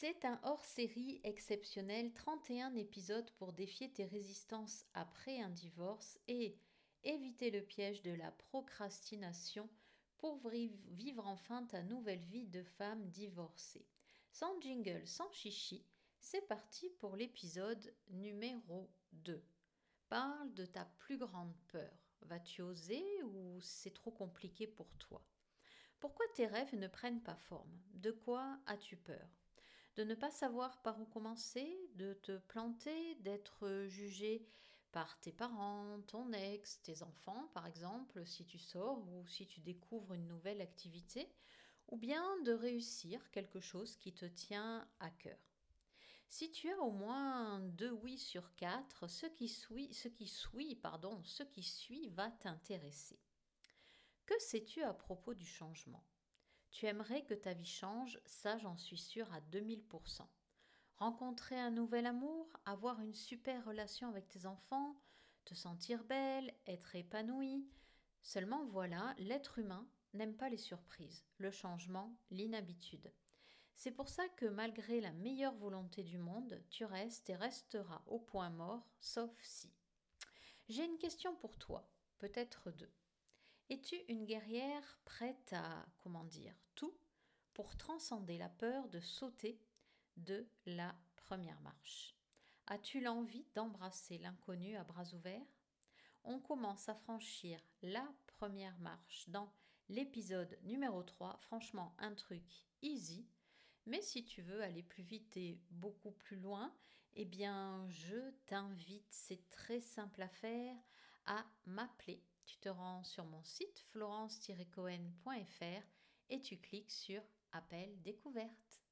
C'est un hors-série exceptionnel, 31 épisodes pour défier tes résistances après un divorce et éviter le piège de la procrastination pour vivre enfin ta nouvelle vie de femme divorcée. Sans jingle, sans chichi, c'est parti pour l'épisode numéro 2. Parle de ta plus grande peur. Vas-tu oser ou c'est trop compliqué pour toi? Pourquoi tes rêves ne prennent pas forme? De quoi as-tu peur? De ne pas savoir par où commencer De te planter D'être jugé par tes parents, ton ex, tes enfants par exemple, si tu sors ou si tu découvres une nouvelle activité ou bien de réussir quelque chose qui te tient à cœur. Si tu as au moins deux oui sur quatre, ce qui suit, ce qui suit, pardon, ce qui suit va t'intéresser. Que sais-tu à propos du changement? Tu aimerais que ta vie change, ça j'en suis sûre à 2000%. Rencontrer un nouvel amour, avoir une super relation avec tes enfants, te sentir belle, être épanouie. Seulement voilà, l'être humain n'aime pas les surprises, le changement, l'inhabitude. C'est pour ça que malgré la meilleure volonté du monde, tu restes et resteras au point mort, sauf si. J'ai une question pour toi, peut-être deux. Es-tu une guerrière prête à, comment dire, tout pour transcender la peur de sauter de la première marche? As-tu l'envie d'embrasser l'inconnu à bras ouverts? On commence à franchir la première marche dans l'épisode numéro 3. Franchement, un truc easy. Mais si tu veux aller plus vite et beaucoup plus loin, eh bien, je t'invite, c'est très simple à faire, à m'appeler. Tu te rends sur mon site florence-cohen.fr et tu cliques sur Appel découverte.